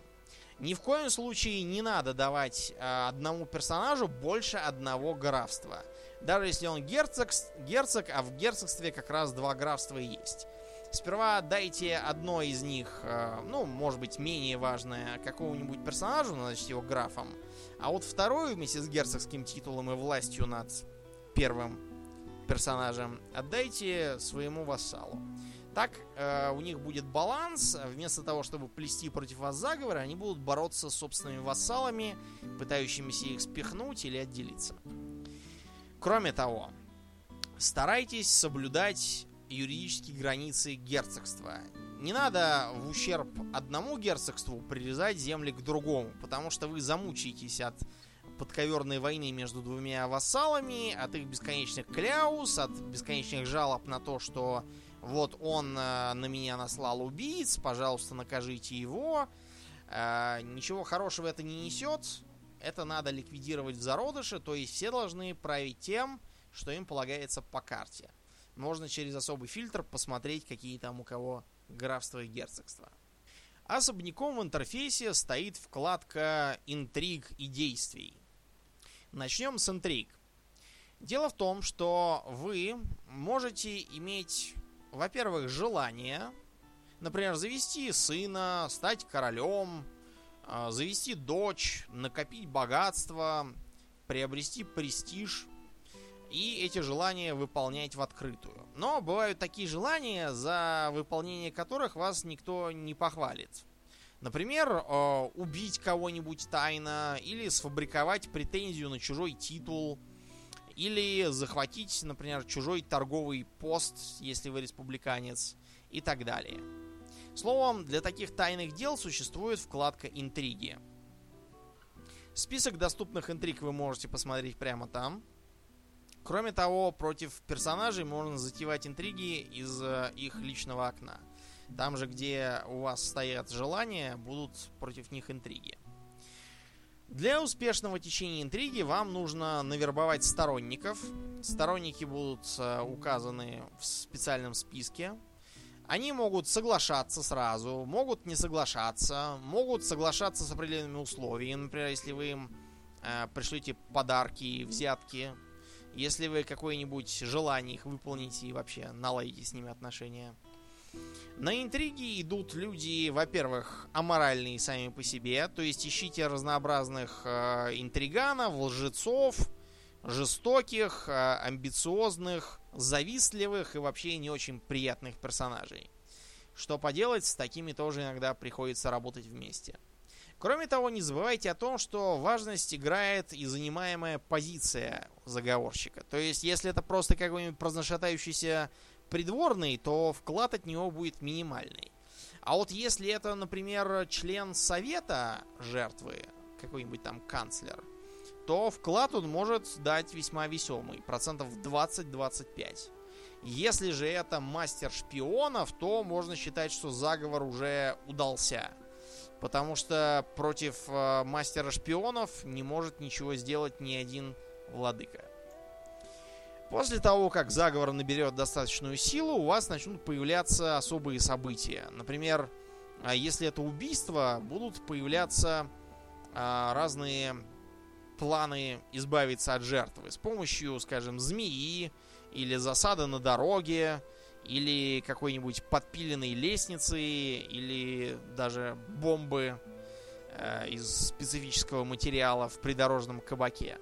Ни в коем случае не надо давать э, одному персонажу больше одного графства. Даже если он герцог, герцог, а в герцогстве как раз два графства есть. Сперва дайте одно из них, э, ну, может быть, менее важное какому-нибудь персонажу, назначьте его графом, а вот вторую вместе с герцогским титулом и властью над первым персонажем, отдайте своему вассалу. Так э, у них будет баланс. Вместо того, чтобы плести против вас заговоры, они будут бороться с собственными вассалами, пытающимися их спихнуть или отделиться. Кроме того, старайтесь соблюдать юридические границы герцогства. Не надо в ущерб одному герцогству прирезать земли к другому, потому что вы замучаетесь от подковерной войны между двумя вассалами, от их бесконечных кляус, от бесконечных жалоб на то, что вот он э, на меня наслал убийц, пожалуйста, накажите его. Э, ничего хорошего это не несет. Это надо ликвидировать в зародыше, то есть все должны править тем, что им полагается по карте. Можно через особый фильтр посмотреть, какие там у кого графства и герцогства. Особняком в интерфейсе стоит вкладка «Интриг и действий». Начнем с интриг. Дело в том, что вы можете иметь, во-первых, желание, например, завести сына, стать королем, завести дочь, накопить богатство, приобрести престиж и эти желания выполнять в открытую. Но бывают такие желания, за выполнение которых вас никто не похвалит. Например, а, убить кого-нибудь тайно или сфабриковать претензию на чужой титул – или захватить, например, чужой торговый пост, если вы республиканец, и так далее. Словом, для таких тайных дел существует вкладка «Интриги». Список доступных интриг вы можете посмотреть прямо там. Кроме того, против персонажей можно затевать интриги из э, их личного окна. Там же, где у вас стоят желания, будут против них интриги. Для успешного течения интриги вам нужно навербовать сторонников. Сторонники будут э, указаны в специальном списке. Они могут соглашаться сразу, могут не соглашаться, могут соглашаться с определенными условиями. Например, если вы им э, пришлете подарки, взятки, если вы какое-нибудь желание их выполните и вообще наладите с ними отношения. На интриги идут люди, во-первых, аморальные сами по себе, то есть ищите разнообразных э, интриганов, лжецов, жестоких, э, амбициозных, завистливых и вообще не очень приятных персонажей. Что поделать, с такими тоже иногда приходится работать вместе. Кроме того, не забывайте о том, что важность играет и занимаемая позиция заговорщика. То есть, если это просто какой-нибудь прознашатающийся придворный, то вклад от него будет минимальный. А вот если это, например, член совета жертвы, какой-нибудь там канцлер, то вклад он может дать весьма весомый, процентов 20-25. Если же это мастер шпионов, то можно считать, что заговор уже удался. Потому что против э, мастера шпионов не может ничего сделать ни один владыка. После того, как заговор наберет достаточную силу, у вас начнут появляться особые события. Например, а, если это убийство, будут появляться а, разные планы избавиться от жертвы с помощью, скажем, змеи или засады на дороге, или какой-нибудь подпиленной лестницы, или даже бомбы э, из специфического материала в придорожном кабаке.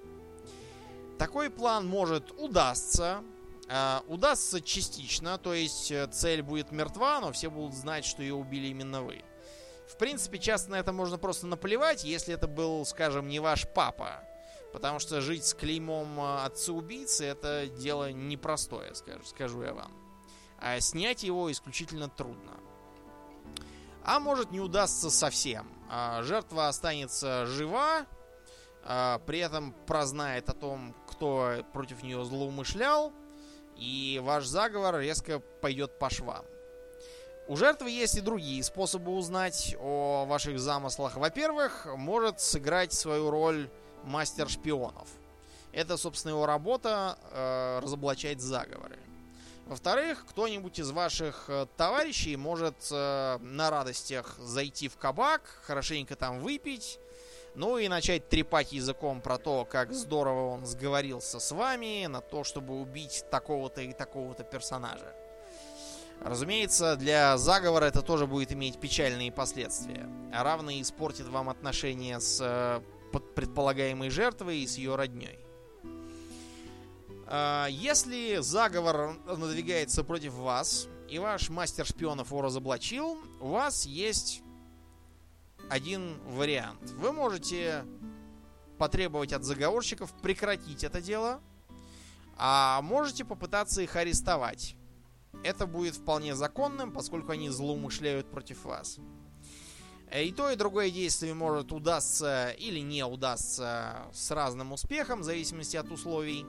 Такой план может удастся. Э, удастся частично, то есть э, цель будет мертва, но все будут знать, что ее убили именно вы. В принципе, часто на это можно просто наплевать, если это был, скажем, не ваш папа. Потому что жить с клеймом э, отца-убийцы это дело непростое, скажу, скажу я вам. А снять его исключительно трудно. А может не удастся совсем. А жертва останется жива, а, при этом прознает о том, кто против нее злоумышлял, и ваш заговор резко пойдет по швам. У жертвы есть и другие способы узнать о ваших замыслах. Во-первых, может сыграть свою роль мастер шпионов. Это, собственно, его работа э, разоблачать заговоры. Во-вторых, кто-нибудь из ваших э, товарищей может э, на радостях зайти в кабак, хорошенько там выпить, ну и начать трепать языком про то, как здорово он сговорился с вами на то, чтобы убить такого-то и такого-то персонажа. Разумеется, для заговора это тоже будет иметь печальные последствия. Равно испортит вам отношения с э, предполагаемой жертвой и с ее родней. А, если заговор надвигается против вас, и ваш мастер шпионов его разоблачил, у вас есть один вариант. Вы можете потребовать от заговорщиков прекратить это дело, а можете попытаться их арестовать. Это будет вполне законным, поскольку они злоумышляют против вас. И то, и другое действие может удастся или не удастся с разным успехом, в зависимости от условий.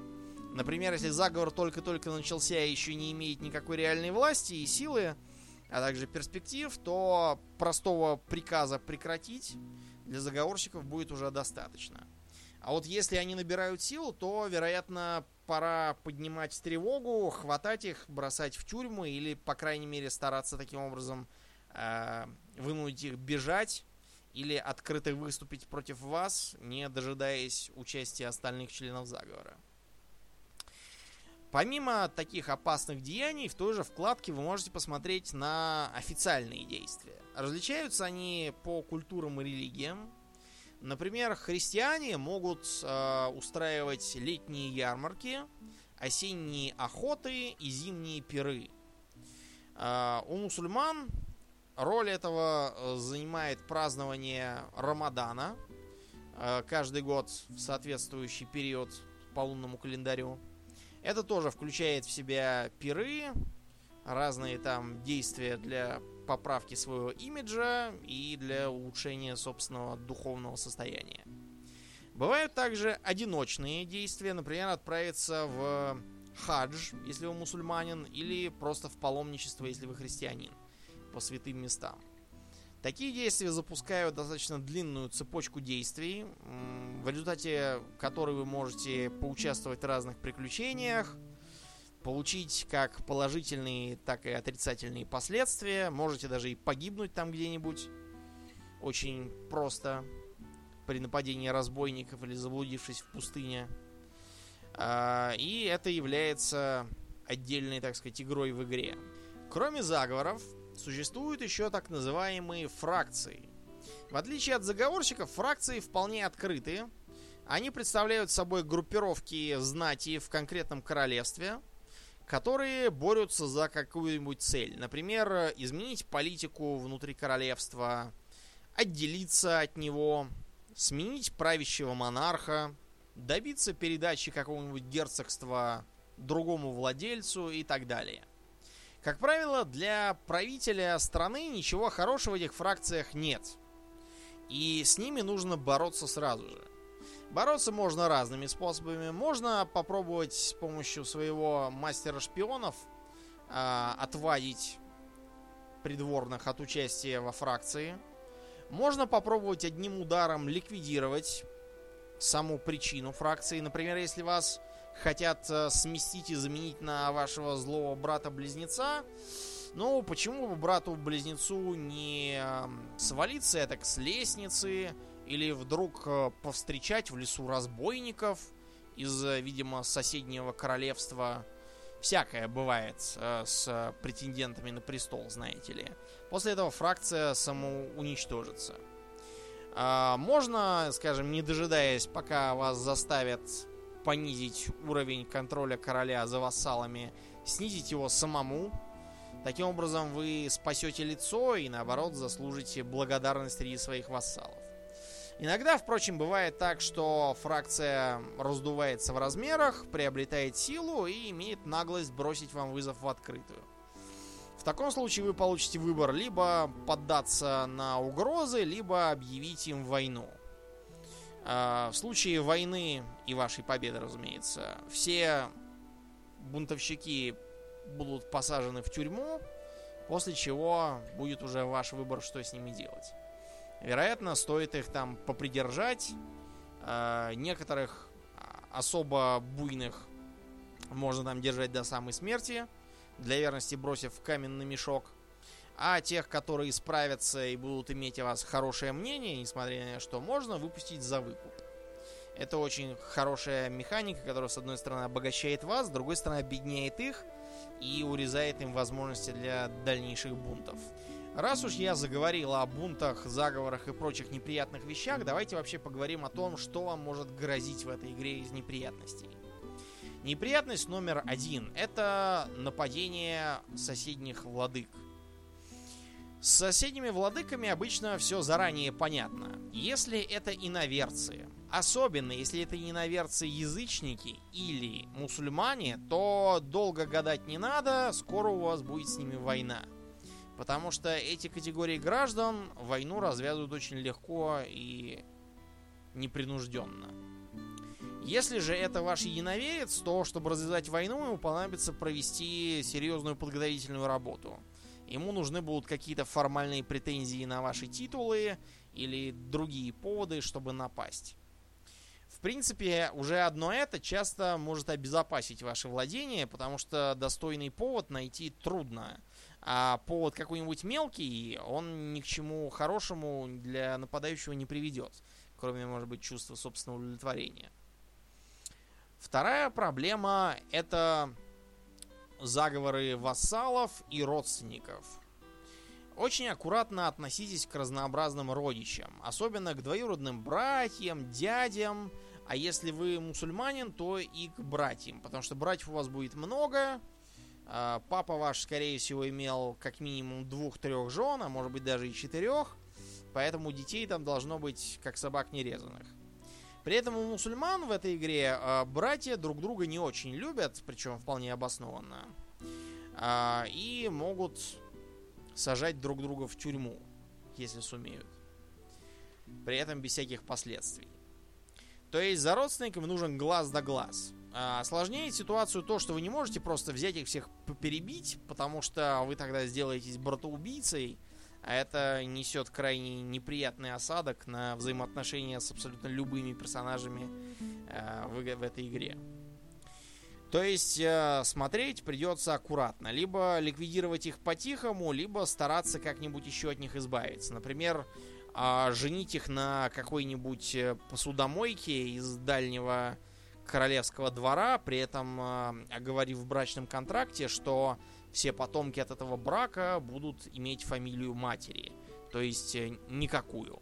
Например, если заговор только-только начался и еще не имеет никакой реальной власти и силы, а также перспектив, то простого приказа прекратить для заговорщиков будет уже достаточно. А вот если они набирают силу, то, вероятно, пора поднимать тревогу, хватать их, бросать в тюрьму или, по крайней мере, стараться таким образом э, вынудить их бежать или открыто выступить против вас, не дожидаясь участия остальных членов заговора. Помимо таких опасных деяний, в той же вкладке вы можете посмотреть на официальные действия. Различаются они по культурам и религиям. Например, христиане могут э, устраивать летние ярмарки, осенние охоты и зимние пиры. Э, у мусульман роль этого э, занимает празднование Рамадана э, каждый год в соответствующий период по лунному календарю. Это тоже включает в себя пиры, разные там действия для поправки своего имиджа и для улучшения собственного духовного состояния. Бывают также одиночные действия, например, отправиться в хадж, если вы мусульманин, или просто в паломничество, если вы христианин, по святым местам. Такие действия запускают достаточно длинную цепочку действий, в результате которой вы можете поучаствовать в разных приключениях, получить как положительные, так и отрицательные последствия. Можете даже и погибнуть там где-нибудь. Очень просто при нападении разбойников или заблудившись в пустыне. А, и это является отдельной, так сказать, игрой в игре. Кроме заговоров, существуют еще так называемые фракции. В отличие от заговорщиков, фракции вполне открытые. Они представляют собой группировки знати в конкретном королевстве, которые борются за какую-нибудь цель. Например, изменить политику внутри королевства, отделиться от него, сменить правящего монарха, добиться передачи какого-нибудь герцогства другому владельцу и так далее. Как правило, для правителя страны ничего хорошего в этих фракциях нет. И с ними нужно бороться сразу же. Бороться можно разными способами. Можно попробовать с помощью своего мастера шпионов э, отвадить придворных от участия во фракции. Можно попробовать одним ударом ликвидировать саму причину фракции. Например, если вас хотят э, сместить и заменить на вашего злого брата-близнеца. Ну, почему бы брату-близнецу не эм, свалиться так с лестницы или вдруг э, повстречать в лесу разбойников из, э, видимо, соседнего королевства? Всякое бывает с претендентами на престол, знаете ли. После этого фракция самоуничтожится. А, можно, скажем, не дожидаясь, пока вас заставят понизить уровень контроля короля за вассалами, снизить его самому. Таким образом, вы спасете лицо и, наоборот, заслужите благодарность среди своих вассалов. Иногда, впрочем, бывает так, что фракция раздувается в размерах, приобретает силу и имеет наглость бросить вам вызов в открытую. В таком случае вы получите выбор либо поддаться на угрозы, либо объявить им войну. А, в случае войны и вашей победы, разумеется, все бунтовщики будут посажены в тюрьму, после чего будет уже ваш выбор, что с ними делать. Вероятно, стоит их там попридержать. А, некоторых особо буйных можно там держать до самой смерти, для верности бросив в каменный мешок – а тех, которые справятся и будут иметь о вас хорошее мнение, несмотря на что можно выпустить за выкуп. Это очень хорошая механика, которая, с одной стороны, обогащает вас, с другой стороны, объединяет их и урезает им возможности для дальнейших бунтов. Раз уж я заговорил о бунтах, заговорах и прочих неприятных вещах, давайте вообще поговорим о том, что вам может грозить в этой игре из неприятностей. Неприятность номер один – это нападение соседних владык. С соседними владыками обычно все заранее понятно. Если это иноверцы, особенно если это иноверцы язычники или мусульмане, то долго гадать не надо, скоро у вас будет с ними война. Потому что эти категории граждан войну развязывают очень легко и непринужденно. Если же это ваш единоверец, то чтобы развязать войну, ему понадобится провести серьезную подготовительную работу – Ему нужны будут какие-то формальные претензии на ваши титулы или другие поводы, чтобы напасть. В принципе, уже одно это часто может обезопасить ваше владение, потому что достойный повод найти трудно. А повод какой-нибудь мелкий, он ни к чему хорошему для нападающего не приведет, кроме, может быть, чувства собственного удовлетворения. Вторая проблема это заговоры вассалов и родственников. Очень аккуратно относитесь к разнообразным родичам, особенно к двоюродным братьям, дядям, а если вы мусульманин, то и к братьям, потому что братьев у вас будет много. А, папа ваш, скорее всего, имел как минимум двух-трех жен, а может быть даже и четырех, поэтому детей там должно быть как собак нерезанных. При этом у мусульман в этой игре э, братья друг друга не очень любят, причем вполне обоснованно. Э, и могут сажать друг друга в тюрьму, если сумеют. При этом без всяких последствий. То есть за родственниками нужен глаз да глаз. А осложняет ситуацию то, что вы не можете просто взять их всех перебить, потому что вы тогда сделаетесь братоубийцей, а это несет крайне неприятный осадок на взаимоотношения с абсолютно любыми персонажами э, в, в этой игре. То есть э, смотреть придется аккуратно. Либо ликвидировать их по-тихому, либо стараться как-нибудь еще от них избавиться. Например, э, женить их на какой-нибудь э, посудомойке из дальнего королевского двора, при этом э, оговорив в брачном контракте, что все потомки от этого брака будут иметь фамилию матери. То есть э, никакую.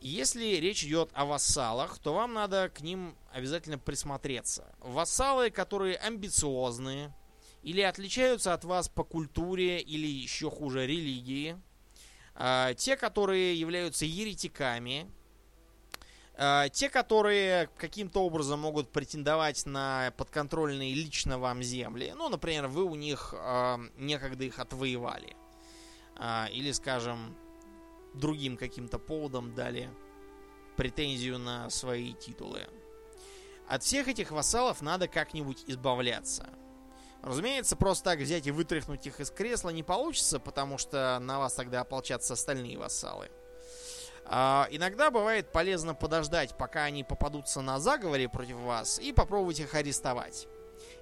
Если речь идет о вассалах, то вам надо к ним обязательно присмотреться. Вассалы, которые амбициозные, или отличаются от вас по культуре, или еще хуже религии. А, те, которые являются еретиками, те, которые каким-то образом могут претендовать на подконтрольные лично вам земли. Ну, например, вы у них э, некогда их отвоевали. Э, или, скажем, другим каким-то поводом дали претензию на свои титулы. От всех этих вассалов надо как-нибудь избавляться. Разумеется, просто так взять и вытряхнуть их из кресла не получится, потому что на вас тогда ополчатся остальные вассалы. А, иногда бывает полезно подождать, пока они попадутся на заговоре против вас, и попробовать их арестовать.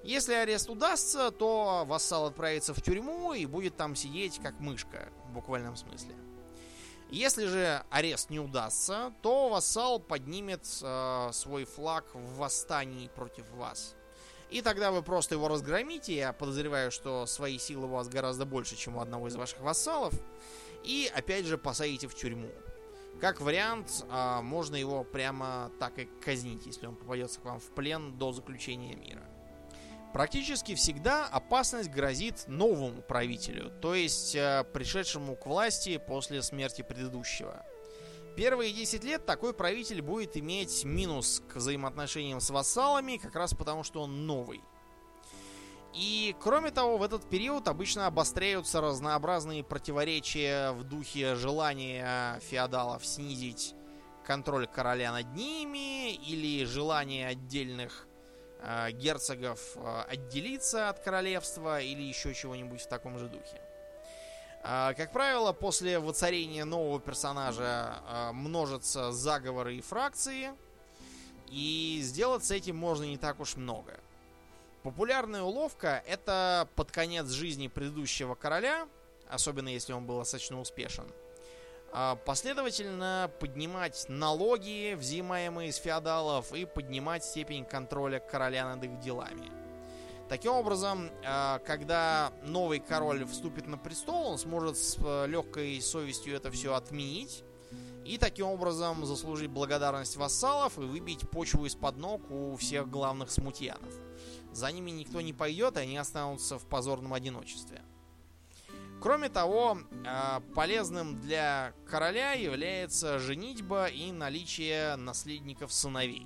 Если арест удастся, то вассал отправится в тюрьму и будет там сидеть как мышка, в буквальном смысле. Если же арест не удастся, то вассал поднимет э, свой флаг в восстании против вас. И тогда вы просто его разгромите, я подозреваю, что свои силы у вас гораздо больше, чем у одного из ваших вассалов, и опять же посадите в тюрьму. Как вариант, а, можно его прямо так и казнить, если он попадется к вам в плен до заключения мира. Практически всегда опасность грозит новому правителю, то есть а, пришедшему к власти после смерти предыдущего. Первые 10 лет такой правитель будет иметь минус к взаимоотношениям с вассалами, как раз потому, что он новый – и, кроме того, в этот период обычно обостряются разнообразные противоречия в духе желания феодалов снизить контроль короля над ними или желание отдельных э, герцогов э, отделиться от королевства или еще чего-нибудь в таком же духе. Э, как правило, после воцарения нового персонажа э, множатся заговоры и фракции, и сделать с этим можно не так уж много. Популярная уловка это под конец жизни предыдущего короля, особенно если он был достаточно успешен, а, последовательно поднимать налоги, взимаемые из феодалов, и поднимать степень контроля короля над их делами. Таким образом, а, когда новый король вступит на престол, он сможет с э, легкой совестью это все отменить и таким образом заслужить благодарность вассалов и выбить почву из-под ног у всех главных смутьянов. За ними никто не пойдет, и они останутся в позорном одиночестве. Кроме того, а, полезным для короля является женитьба и наличие наследников сыновей.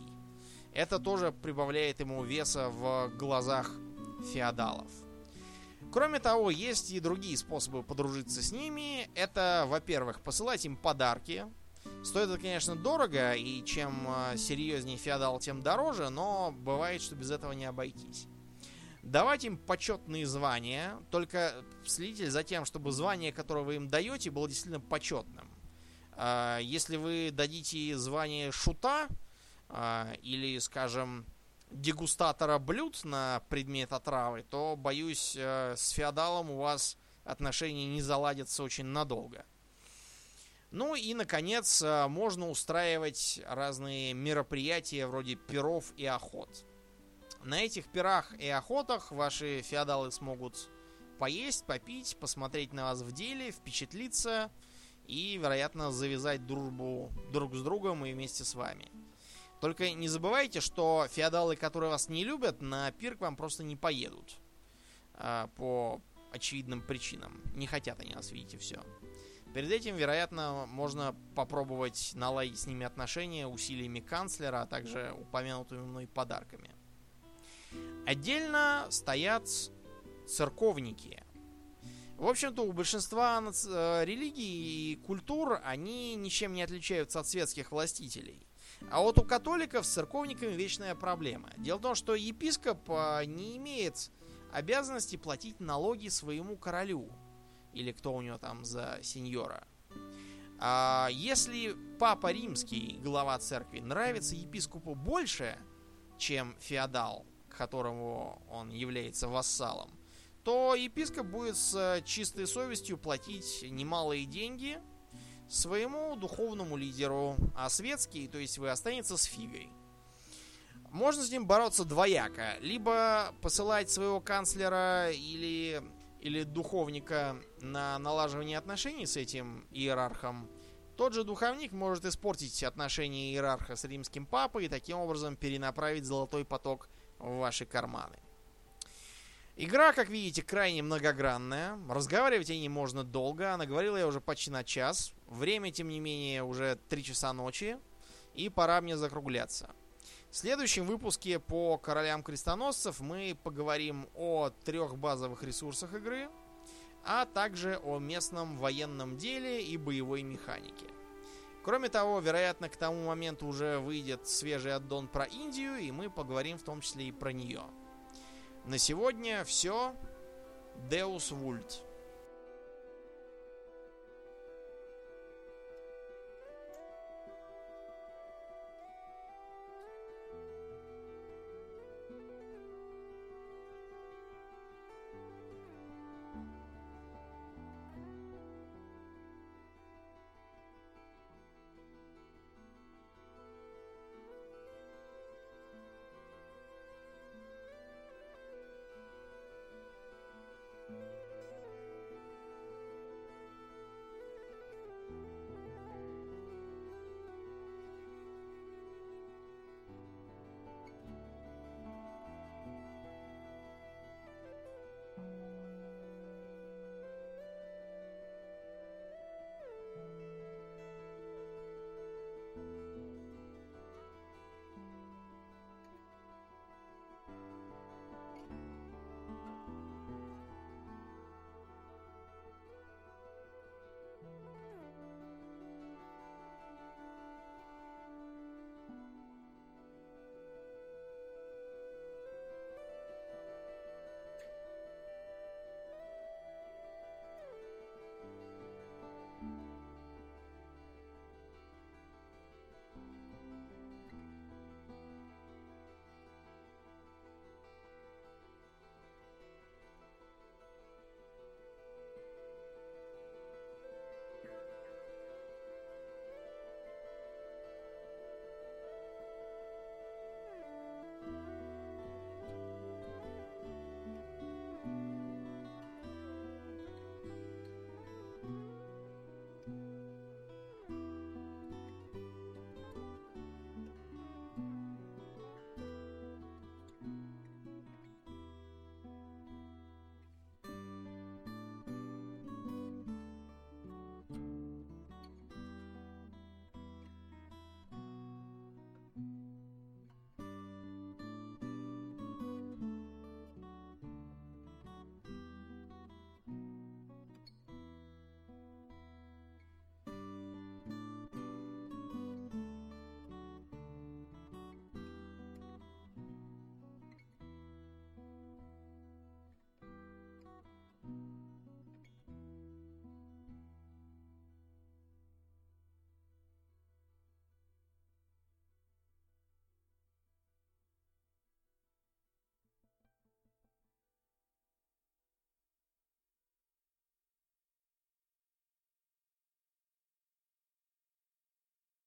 Это тоже прибавляет ему веса в глазах феодалов. Кроме того, есть и другие способы подружиться с ними. Это, во-первых, посылать им подарки, Стоит это, конечно, дорого, и чем а, серьезнее феодал, тем дороже, но бывает, что без этого не обойтись. Давать им почетные звания, только следите за тем, чтобы звание, которое вы им даете, было действительно почетным. А, если вы дадите звание шута а, или, скажем, дегустатора блюд на предмет отравы, то, боюсь, с феодалом у вас отношения не заладятся очень надолго. Ну и, наконец, э, можно устраивать разные мероприятия вроде пиров и охот. На этих пирах и охотах ваши феодалы смогут поесть, попить, посмотреть на вас в деле, впечатлиться и, вероятно, завязать дружбу друг с другом и вместе с вами. Только не забывайте, что феодалы, которые вас не любят, на пир к вам просто не поедут. А, по очевидным причинам. Не хотят они нас видеть и все. Перед этим, вероятно, можно попробовать наладить с ними отношения усилиями канцлера, а также упомянутыми мной подарками. Отдельно стоят церковники. В общем-то, у большинства э, религий и культур они ничем не отличаются от светских властителей. А вот у католиков с церковниками вечная проблема. Дело в том, что епископ э, не имеет обязанности платить налоги своему королю. Или кто у него там за сеньора. А если папа римский, глава церкви, нравится епископу больше, чем феодал, которому он является вассалом, то епископ будет с чистой совестью платить немалые деньги своему духовному лидеру, а светский, то есть вы останется с фигой. Можно с ним бороться двояко. Либо посылать своего канцлера или, или духовника на налаживание отношений с этим иерархом. Тот же духовник может испортить отношения иерарха с римским папой и таким образом перенаправить золотой поток в ваши карманы. Игра, как видите, крайне многогранная. Разговаривать о ней можно долго. Она говорила я уже почти на час. Время, тем не менее, уже 3 часа ночи. И пора мне закругляться. В следующем выпуске по королям крестоносцев мы поговорим о трех базовых ресурсах игры, а также о местном военном деле и боевой механике. Кроме того, вероятно, к тому моменту уже выйдет свежий аддон про Индию, и мы поговорим в том числе и про нее. На сегодня все. Deus Vult.